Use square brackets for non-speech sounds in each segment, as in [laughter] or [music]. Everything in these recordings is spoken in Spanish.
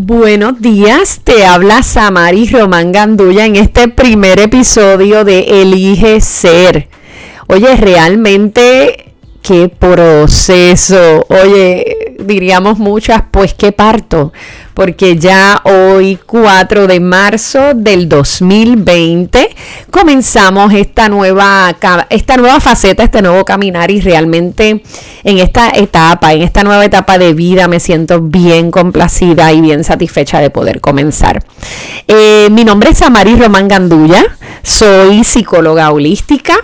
Buenos días, te habla Samari Román Gandulla en este primer episodio de Elige Ser. Oye, realmente qué proceso. Oye, diríamos muchas, pues qué parto porque ya hoy 4 de marzo del 2020 comenzamos esta nueva, esta nueva faceta, este nuevo caminar y realmente en esta etapa, en esta nueva etapa de vida me siento bien complacida y bien satisfecha de poder comenzar. Eh, mi nombre es Amari Román Gandulla, soy psicóloga holística,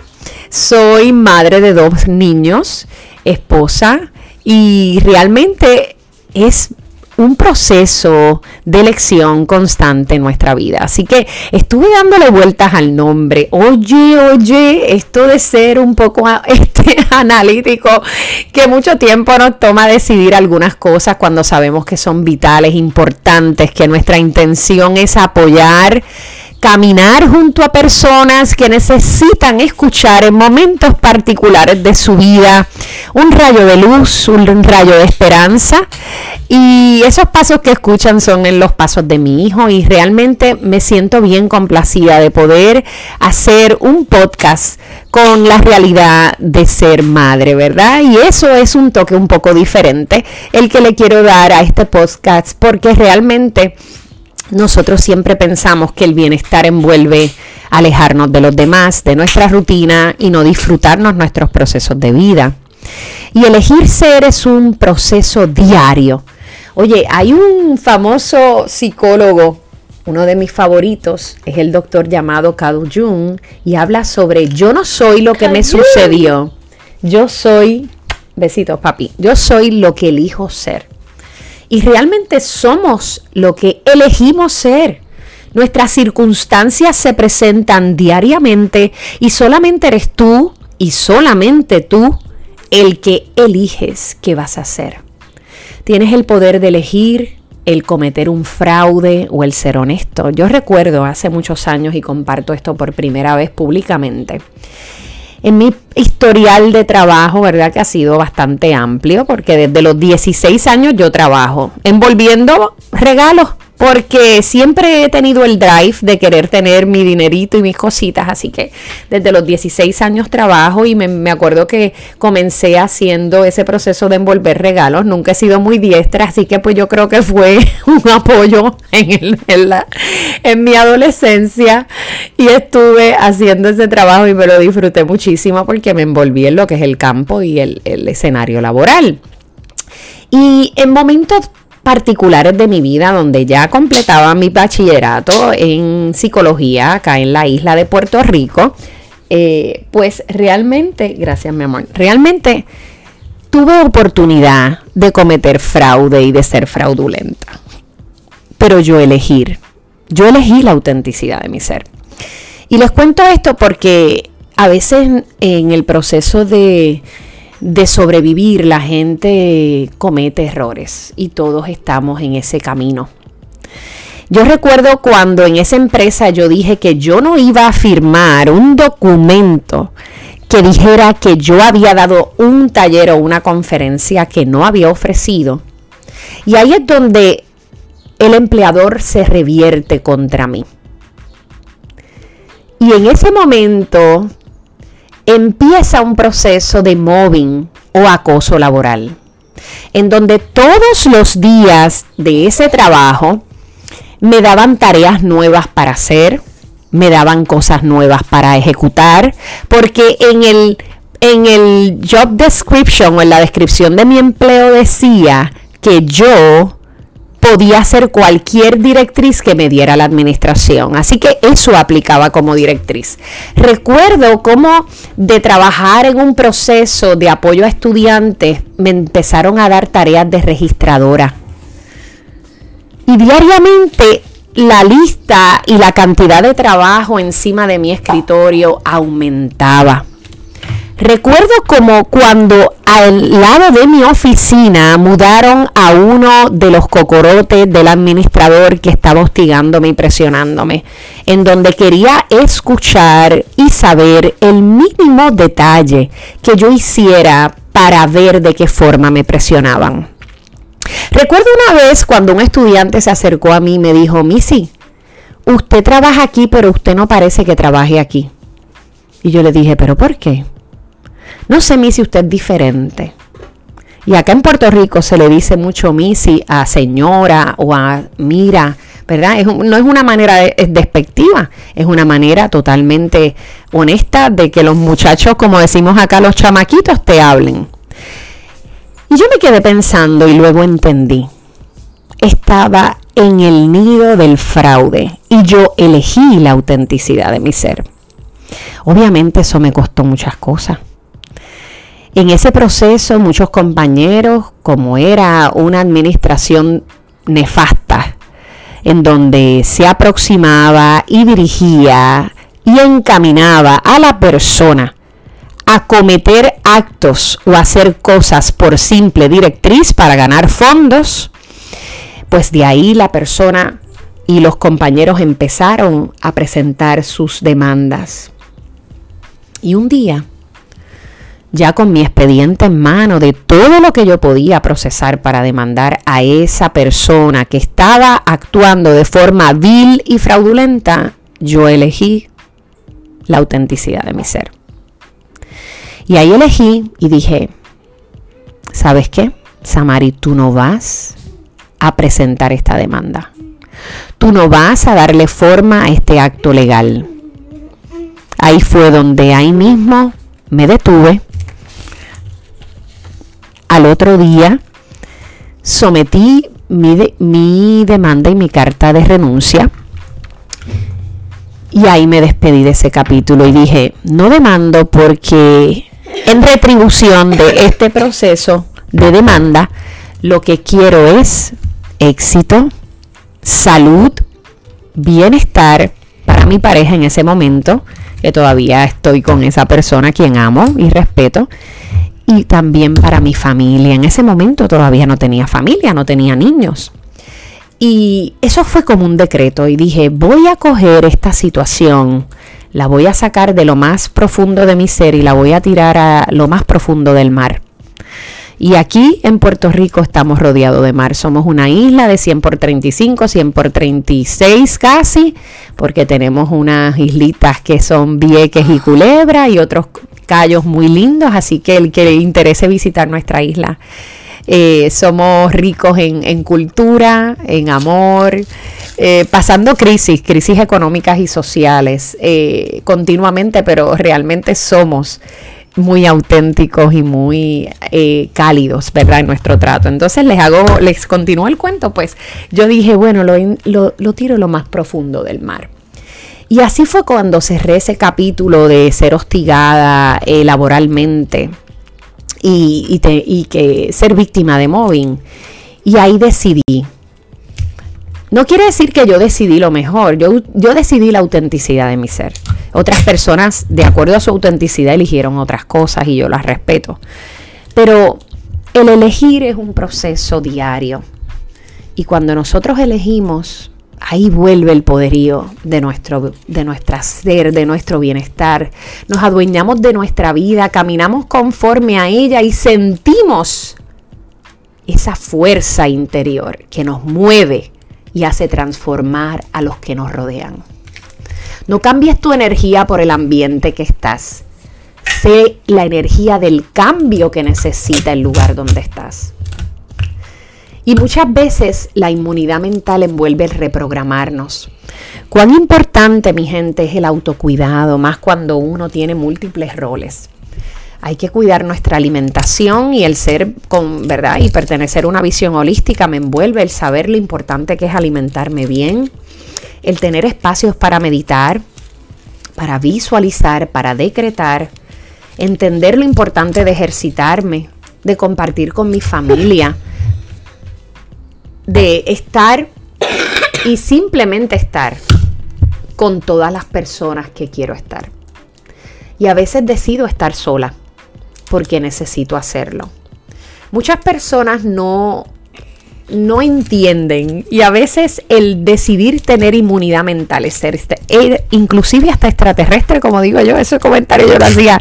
soy madre de dos niños, esposa y realmente es un proceso de elección constante en nuestra vida. Así que estuve dándole vueltas al nombre. Oye, oye, esto de ser un poco [laughs] este, analítico, que mucho tiempo nos toma decidir algunas cosas cuando sabemos que son vitales, importantes, que nuestra intención es apoyar caminar junto a personas que necesitan escuchar en momentos particulares de su vida un rayo de luz, un rayo de esperanza. Y esos pasos que escuchan son en los pasos de mi hijo y realmente me siento bien complacida de poder hacer un podcast con la realidad de ser madre, ¿verdad? Y eso es un toque un poco diferente el que le quiero dar a este podcast porque realmente nosotros siempre pensamos que el bienestar envuelve alejarnos de los demás, de nuestra rutina y no disfrutarnos nuestros procesos de vida. Y elegir ser es un proceso diario. Oye, hay un famoso psicólogo, uno de mis favoritos, es el doctor llamado Carl Jung, y habla sobre yo no soy lo que me sucedió, yo soy, besitos papi, yo soy lo que elijo ser. Y realmente somos lo que elegimos ser. Nuestras circunstancias se presentan diariamente y solamente eres tú y solamente tú el que eliges qué vas a hacer. Tienes el poder de elegir el cometer un fraude o el ser honesto. Yo recuerdo hace muchos años y comparto esto por primera vez públicamente en mi historial de trabajo, ¿verdad? Que ha sido bastante amplio, porque desde los 16 años yo trabajo envolviendo regalos porque siempre he tenido el drive de querer tener mi dinerito y mis cositas, así que desde los 16 años trabajo y me, acuerdo que comencé haciendo ese proceso de envolver regalos, nunca he sido muy diestra, así que pues yo creo que fue [laughs] un apoyo en, en mi adolescencia y estuve haciendo ese trabajo y me lo disfruté muchísimo porque me envolví en lo que es el campo y el, el escenario laboral. Y en momentos particulares de mi vida donde ya completaba mi bachillerato en psicología acá en la isla de Puerto Rico, eh, pues realmente, gracias mi amor, realmente tuve oportunidad de cometer fraude y de ser fraudulenta. Pero yo elegir, yo elegí la autenticidad de mi ser. Y les cuento esto porque a veces en el proceso de de sobrevivir, la gente comete errores y todos estamos en ese camino. Yo recuerdo cuando en esa empresa yo dije que yo no iba a firmar un documento que dijera que yo había dado un taller o una conferencia que no había ofrecido. Y ahí es donde el empleador se revierte contra mí. Y en ese momento empieza un proceso de mobbing o acoso laboral, en donde todos los días de ese trabajo me daban tareas nuevas para hacer, me daban cosas nuevas para ejecutar, porque en el, en el job description o en la descripción de mi empleo decía que yo podía ser cualquier directriz que me diera la administración. Así que eso aplicaba como directriz. Recuerdo cómo de trabajar en un proceso de apoyo a estudiantes me empezaron a dar tareas de registradora. Y diariamente la lista y la cantidad de trabajo encima de mi escritorio aumentaba. Recuerdo como cuando al lado de mi oficina mudaron a uno de los cocorotes del administrador que estaba hostigándome y presionándome, en donde quería escuchar y saber el mínimo detalle que yo hiciera para ver de qué forma me presionaban. Recuerdo una vez cuando un estudiante se acercó a mí y me dijo, Missy, usted trabaja aquí, pero usted no parece que trabaje aquí. Y yo le dije, ¿pero por qué? No sé, Missy, usted es diferente. Y acá en Puerto Rico se le dice mucho Missy a señora o a mira, ¿verdad? no es una manera despectiva, es una manera totalmente honesta de que los muchachos, como decimos acá, los chamaquitos, te hablen. Y yo me quedé pensando y luego entendí. Estaba en el nido del fraude y yo elegí la autenticidad de mi ser. Obviamente eso me costó muchas cosas. En ese proceso muchos compañeros, como era una administración nefasta, en donde se aproximaba y dirigía y encaminaba a la persona a cometer actos o hacer cosas por simple directriz para ganar fondos, pues de ahí la persona y los compañeros empezaron a presentar sus demandas. Y un día, ya con mi expediente en mano de todo lo que yo podía procesar para demandar a esa persona que estaba actuando de forma vil y fraudulenta, yo elegí la autenticidad de mi ser. Y ahí elegí y dije, ¿sabes qué? Samari, tú no vas a presentar esta demanda. Tú no vas a darle forma a este acto legal. Ahí fue donde ahí mismo me detuve. Al otro día sometí mi, mi demanda y mi carta de renuncia. Y ahí me despedí de ese capítulo y dije, no demando porque en retribución de este proceso de demanda, lo que quiero es éxito, salud, bienestar para mi pareja en ese momento, que todavía estoy con esa persona a quien amo y respeto, y también para mi familia. En ese momento todavía no tenía familia, no tenía niños. Y eso fue como un decreto y dije, voy a coger esta situación la voy a sacar de lo más profundo de mi ser y la voy a tirar a lo más profundo del mar. Y aquí en Puerto Rico estamos rodeados de mar. Somos una isla de 100 por 35, 100 por 36 casi, porque tenemos unas islitas que son Vieques y Culebra y otros callos muy lindos. Así que el que le interese visitar nuestra isla, eh, somos ricos en, cultura, en amor, eh, pasando crisis, crisis económicas y sociales eh, continuamente, pero realmente somos muy auténticos y muy cálidos, ¿verdad? En nuestro trato. Entonces les hago, les continúo el cuento, pues yo dije, bueno, lo, lo, lo tiro lo más profundo del mar. Y así fue cuando cerré ese capítulo de ser hostigada laboralmente y, que ser víctima de mobbing. Y ahí decidí. No quiere decir que yo decidí lo mejor, yo, yo decidí la autenticidad de mi ser. Otras personas, de acuerdo a su autenticidad, eligieron otras cosas y yo las respeto. Pero el elegir es un proceso diario. Y cuando nosotros elegimos ahí vuelve el poderío de nuestro, de nuestra ser, de nuestro bienestar. Nos adueñamos de nuestra vida, caminamos conforme a ella y sentimos esa fuerza interior que nos mueve y hace transformar a los que nos rodean. No cambies tu energía por el ambiente que estás. Sé la energía del cambio que necesita el lugar donde estás. Y muchas veces la inmunidad mental envuelve el reprogramarnos. Cuán importante, mi gente, es el autocuidado, más cuando uno tiene múltiples roles. Hay que cuidar nuestra alimentación y el ser con, ¿verdad? Y pertenecer a una visión holística me envuelve el saber lo importante que es alimentarme bien, el tener espacios para meditar, para visualizar, para decretar, entender lo importante de ejercitarme, de compartir con mi familia, [laughs] de estar y simplemente estar con todas las personas que quiero estar. Y a veces decido estar sola porque necesito hacerlo. Muchas personas no no entienden y a veces el decidir tener inmunidad mental, es ser, er, inclusive hasta extraterrestre, como digo yo, ese comentario yo lo hacía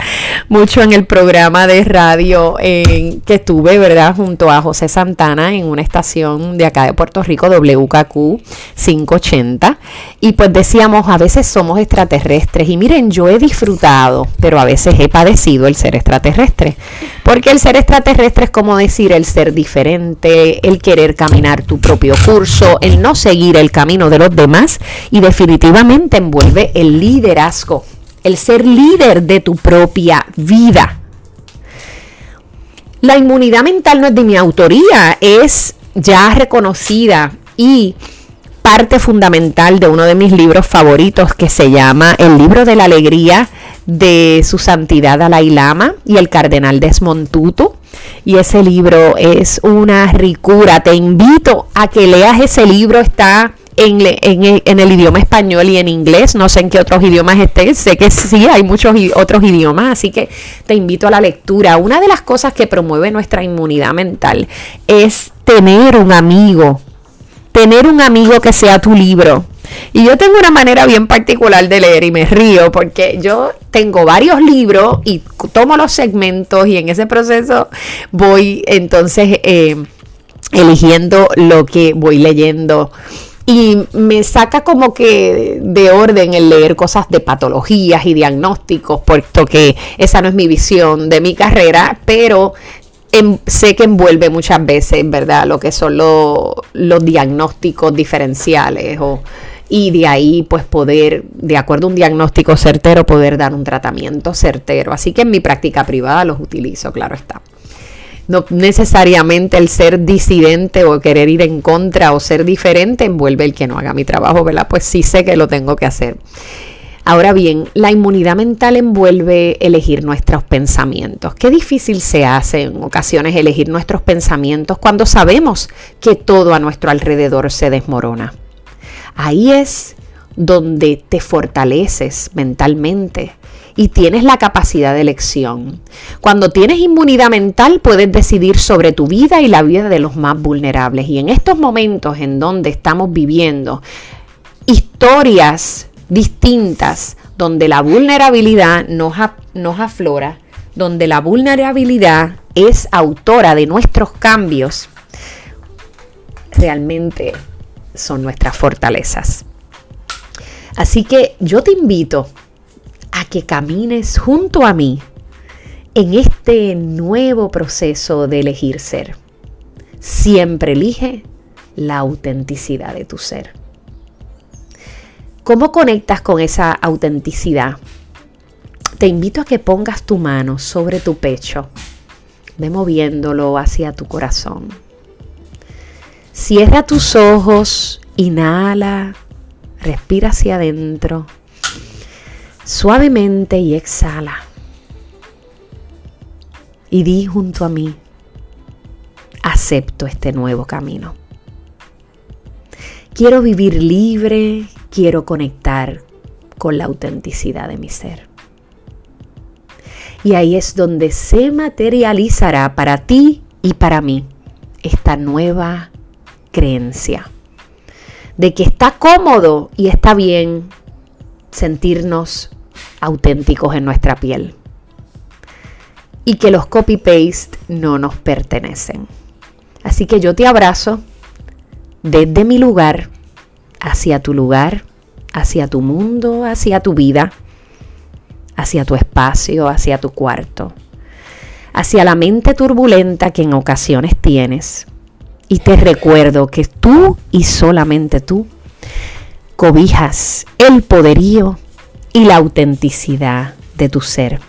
mucho en el programa de radio que estuve, ¿verdad? Junto a José Santana en una estación de acá de Puerto Rico, WKQ 580, y pues decíamos, a veces somos extraterrestres y miren, yo he disfrutado, pero a veces he padecido el ser extraterrestre, porque el ser extraterrestre es como decir el ser diferente, el querer caminar tu propio curso, el no seguir el camino de los demás y definitivamente envuelve el liderazgo, el ser líder de tu propia vida. La inmunidad mental no es de mi autoría, es ya reconocida y parte fundamental de uno de mis libros favoritos que se llama El libro de la alegría de su santidad Dalai Lama y el cardenal Desmond Tutu y ese libro es una ricura. Te invito a que leas ese libro, está en, el idioma español y en inglés, no sé en qué otros idiomas esté, sé que sí hay muchos otros idiomas, así que te invito a la lectura. Una de las cosas que promueve nuestra inmunidad mental es tener un amigo, tener un amigo que sea tu libro. Y yo tengo una manera bien particular de leer y me río porque yo tengo varios libros y tomo los segmentos y en ese proceso voy entonces eh, eligiendo lo que voy leyendo. Y me saca como que de orden el leer cosas de patologías y diagnósticos, puesto que esa no es mi visión de mi carrera, pero sé que envuelve muchas veces, ¿verdad? Lo que son los diagnósticos diferenciales o y de ahí pues poder, de acuerdo a un diagnóstico certero, poder dar un tratamiento certero. Así que en mi práctica privada los utilizo, claro está. No necesariamente el ser disidente o querer ir en contra o ser diferente envuelve el que no haga mi trabajo, ¿verdad? Pues sí sé que lo tengo que hacer. Ahora bien, la inmunidad mental envuelve elegir nuestros pensamientos. Qué difícil se hace en ocasiones elegir nuestros pensamientos cuando sabemos que todo a nuestro alrededor se desmorona. Ahí es donde te fortaleces mentalmente y tienes la capacidad de elección. Cuando tienes inmunidad mental puedes decidir sobre tu vida y la vida de los más vulnerables. Y en estos momentos en donde estamos viviendo historias distintas, donde la vulnerabilidad nos, nos aflora, donde la vulnerabilidad es autora de nuestros cambios, realmente son nuestras fortalezas. Así que yo te invito a que camines junto a mí en este nuevo proceso de elegir ser. Siempre elige la autenticidad de tu ser. ¿Cómo conectas con esa autenticidad? Te invito a que pongas tu mano sobre tu pecho, ve moviéndolo hacia tu corazón Cierra tus ojos, inhala, respira hacia adentro, suavemente y exhala. Y di junto a mí, acepto este nuevo camino. Quiero vivir libre, quiero conectar con la autenticidad de mi ser. Y ahí es donde se materializará para ti y para mí esta nueva creencia de que está cómodo y está bien sentirnos auténticos en nuestra piel y que los copy-paste no nos pertenecen. Así que yo te abrazo desde mi lugar hacia tu lugar, hacia tu mundo, hacia tu vida, hacia tu espacio, hacia tu cuarto, hacia la mente turbulenta que en ocasiones tienes y te recuerdo que tú y solamente tú cobijas el poderío y la autenticidad de tu ser.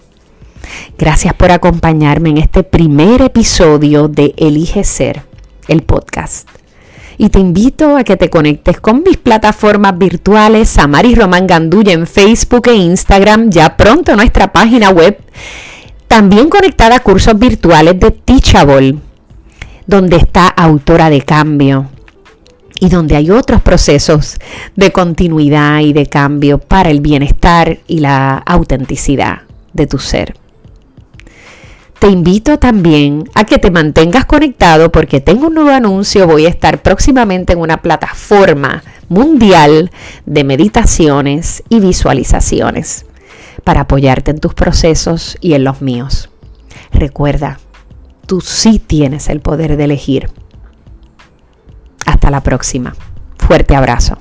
Gracias por acompañarme en este primer episodio de Elige Ser, el podcast. Y te invito a que te conectes con mis plataformas virtuales, Samari Román Gandulla en Facebook e Instagram, ya pronto nuestra página web, también conectada a cursos virtuales de Teachable donde está autora de cambio y donde hay otros procesos de continuidad y de cambio para el bienestar y la autenticidad de tu ser. te invito también a que te mantengas conectado porque tengo un nuevo anuncio. Voy a estar próximamente en una plataforma mundial de meditaciones y visualizaciones para apoyarte en tus procesos y en los míos. Recuerda, tú sí tienes el poder de elegir. Hasta la próxima. Fuerte abrazo.